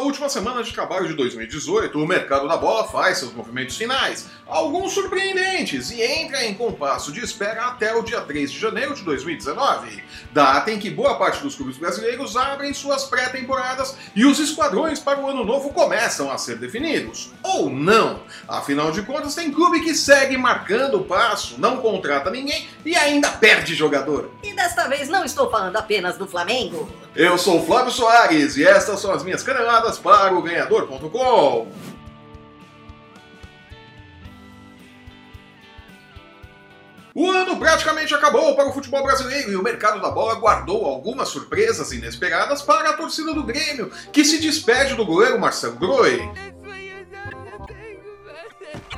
última semana de trabalho de 2018, o mercado da bola faz seus movimentos finais, alguns surpreendentes, e entra em compasso de espera até o dia 3 de janeiro de 2019, data em que boa parte dos clubes brasileiros abrem suas pré-temporadas e os esquadrões para o ano novo começam a ser definidos. Ou não. Afinal de contas, tem clube que segue marcando o passo, não contrata ninguém e ainda perde jogador. E desta vez não estou falando apenas do Flamengo. Eu sou Flávio Soares e estas são as minhas caneladas para o ganhador.com. O ano praticamente acabou para o futebol brasileiro e o mercado da bola guardou algumas surpresas inesperadas para a torcida do Grêmio, que se despede do goleiro Marcelo Groi.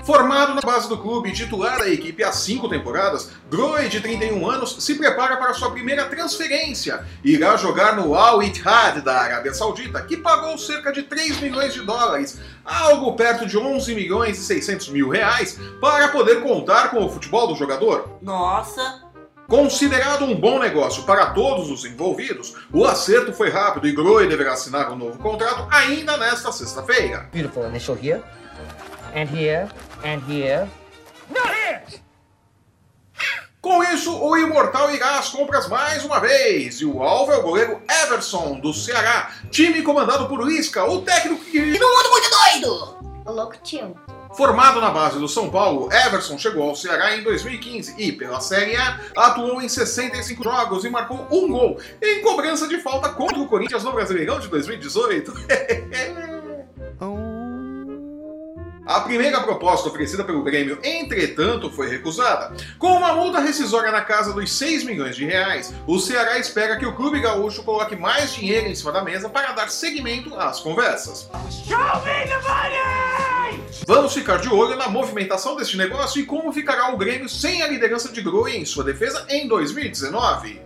Formado na base do clube e titular da equipe há cinco temporadas, Groy, de 31 anos, se prepara para sua primeira transferência. Irá jogar no Al Ittihad da Arábia Saudita, que pagou cerca de 3 milhões de dólares, algo perto de 11 milhões e 600 mil reais, para poder contar com o futebol do jogador. Nossa! Considerado um bom negócio para todos os envolvidos, o acerto foi rápido e Groy deverá assinar um novo contrato ainda nesta sexta-feira. Beautiful initial here, and here, and here. Com isso, o Imortal irá às compras mais uma vez, e o alvo é o goleiro Everson, do Ceará, time comandado por Isca, o técnico que... E num mundo muito doido! O louco tio. Formado na base do São Paulo, Everson chegou ao Ceará em 2015 e, pela Série A, atuou em 65 jogos e marcou um gol em cobrança de falta contra o Corinthians no Brasileirão de 2018. A primeira proposta oferecida pelo Grêmio, entretanto, foi recusada. Com uma multa rescisória na casa dos 6 milhões de reais, o Ceará espera que o clube gaúcho coloque mais dinheiro em cima da mesa para dar seguimento às conversas. Vamos ficar de olho na movimentação deste negócio e como ficará o Grêmio sem a liderança de Groi em sua defesa em 2019.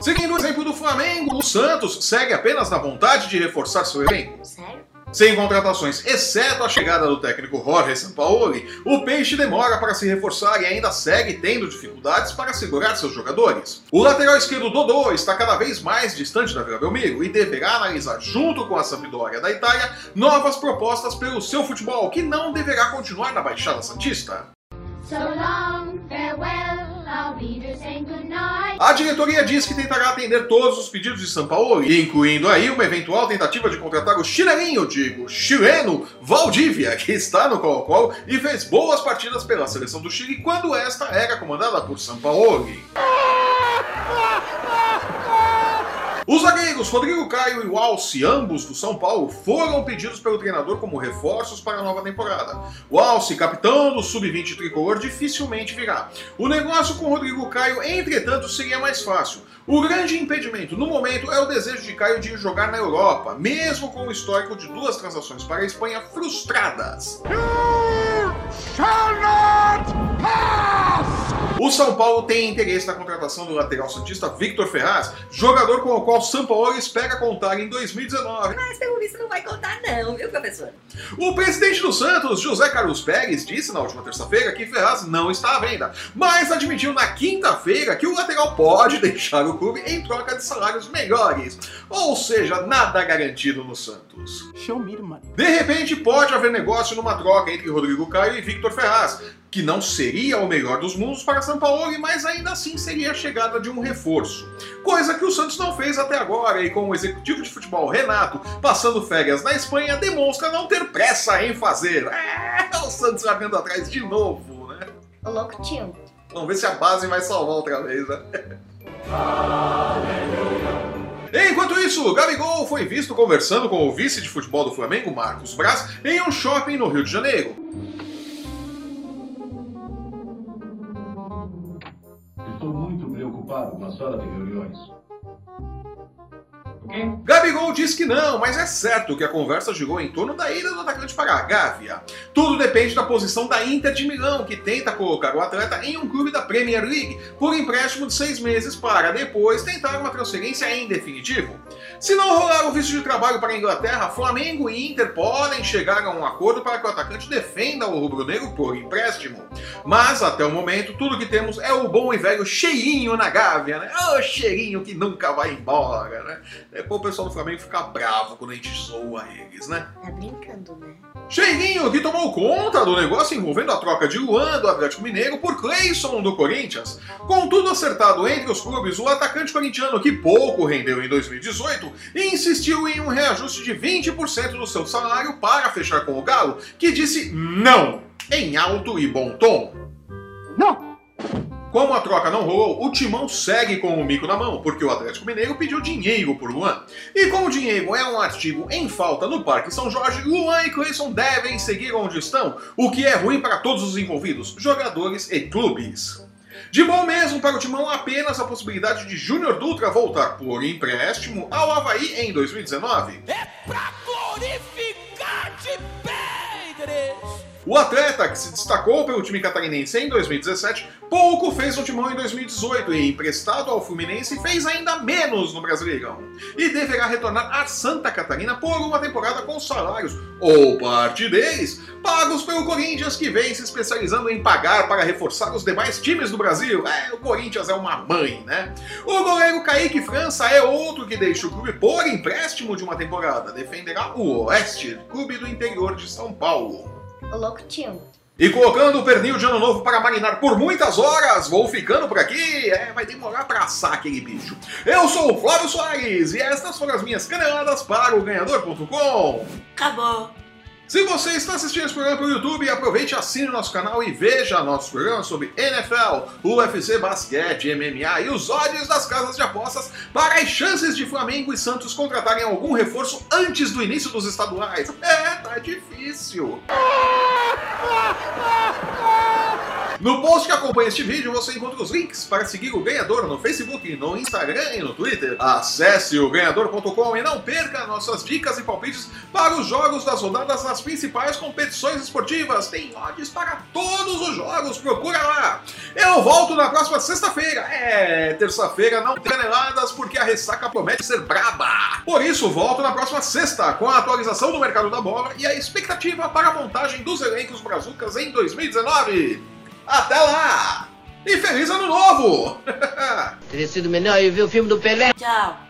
Seguindo o exemplo do Flamengo, o Santos segue apenas na vontade de reforçar seu elenco. Sério? Sem contratações, exceto a chegada do técnico Jorge Sampaoli, o Peixe demora para se reforçar e ainda segue tendo dificuldades para segurar seus jogadores. O lateral esquerdo Dodô está cada vez mais distante da Vila Belmiro e deverá analisar, junto com a Sampdoria da Itália, novas propostas pelo seu futebol, que não deverá continuar na Baixada Santista. So long, farewell, A diretoria diz que tentará atender todos os pedidos de São Paulo, incluindo aí uma eventual tentativa de contratar o chileninho, digo, chileno Valdívia, que está no Colo-Colo e fez boas partidas pela seleção do Chile quando esta era comandada por São Paulo. Os zagueiros Rodrigo Caio e Walsi, ambos do São Paulo, foram pedidos pelo treinador como reforços para a nova temporada. Walsi, capitão do sub-20 tricolor, dificilmente virá. O negócio com Rodrigo Caio, entretanto, seria mais fácil. O grande impedimento no momento é o desejo de Caio de ir jogar na Europa, mesmo com o histórico de duas transações para a Espanha frustradas. O São Paulo tem interesse na contratação do lateral santista Victor Ferraz, jogador com o qual São Paulo espera contar em 2019. Mas pelo visto não vai contar não, viu, professor? O presidente do Santos, José Carlos Pérez, disse na última terça-feira que Ferraz não está à venda, mas admitiu na quinta-feira que o lateral pode deixar o clube em troca de salários melhores. Ou seja, nada garantido no Santos. Show me. De repente, pode haver negócio numa troca entre Rodrigo Caio e Victor Ferraz, que não seria o melhor dos mundos para São Paulo, mas ainda assim seria a chegada de um reforço. Coisa que o Santos não fez até agora, e com o executivo de futebol Renato passando férias na Espanha, demonstra não ter pressa em fazer. É, o Santos já vendo atrás de novo, né? O louco tio. Vamos ver se a base vai salvar outra vez, né? Enquanto isso, Gabigol foi visto conversando com o vice de futebol do Flamengo, Marcos Braz, em um shopping no Rio de Janeiro. Sala de reuniões. Gabigol diz que não, mas é certo que a conversa girou em torno da ida do atacante para a Gávea. Tudo depende da posição da Inter de Milão, que tenta colocar o atleta em um clube da Premier League por empréstimo de seis meses para depois tentar uma transferência em definitivo. Se não rolar o visto de trabalho para a Inglaterra, Flamengo e Inter podem chegar a um acordo para que o atacante defenda o rubro-negro por empréstimo. Mas até o momento, tudo que temos é o bom e velho cheirinho na gávea, né? O cheirinho que nunca vai embora, né? Depois o pessoal do Flamengo fica bravo quando a gente zoa eles, né? Tá brincando, né? Cheirinho que tomou conta do negócio envolvendo a troca de Luan do Atlético Mineiro por Cleison do Corinthians. Com tudo acertado entre os clubes, o atacante corintiano que pouco rendeu em 2018 insistiu em um reajuste de 20% do seu salário para fechar com o Galo, que disse não em alto e bom tom. Não! Como a troca não rolou, o Timão segue com o mico na mão, porque o Atlético Mineiro pediu dinheiro por Luan. E como o dinheiro é um artigo em falta no Parque São Jorge, Luan e Cleison devem seguir onde estão, o que é ruim para todos os envolvidos, jogadores e clubes. De bom mesmo para o Timão apenas a possibilidade de Júnior Dutra voltar por empréstimo ao Havaí em 2019. É pra O atleta, que se destacou pelo time catarinense em 2017, pouco fez no timão em 2018 e, emprestado ao Fluminense, fez ainda menos no Brasileirão. E deverá retornar a Santa Catarina por uma temporada com salários, ou parte deles, pagos pelo Corinthians, que vem se especializando em pagar para reforçar os demais times do Brasil. É, o Corinthians é uma mãe, né? O goleiro Kaique França é outro que deixa o clube por empréstimo de uma temporada. Defenderá o Oeste, clube do interior de São Paulo. O louco tio. E colocando o pernil de ano novo para marinar por muitas horas, vou ficando por aqui. É, vai demorar para assar aquele bicho. Eu sou o Flávio Soares e estas foram as minhas caneladas para o Ganhador.com. Acabou. Se você está assistindo esse programa pelo YouTube, aproveite, assine o nosso canal e veja nossos programas sobre NFL, UFC, basquete, MMA e os odds das casas de apostas para as chances de Flamengo e Santos contratarem algum reforço antes do início dos estaduais. É, tá difícil. No post que acompanha este vídeo você encontra os links para seguir o ganhador no Facebook, no Instagram e no Twitter. Acesse o ganhador.com e não perca nossas dicas e palpites para os jogos das rodadas nas principais competições esportivas. Tem odds para todos os jogos, procura lá. Eu volto na próxima sexta-feira. É, terça-feira não tem caneladas porque a ressaca promete ser braba. Por isso, volto na próxima sexta com a atualização do mercado da bola e a expectativa para a montagem dos elencos brazucas em 2019. Até lá! E feliz ano novo! Teria sido melhor eu ver o filme do Pelé. Tchau.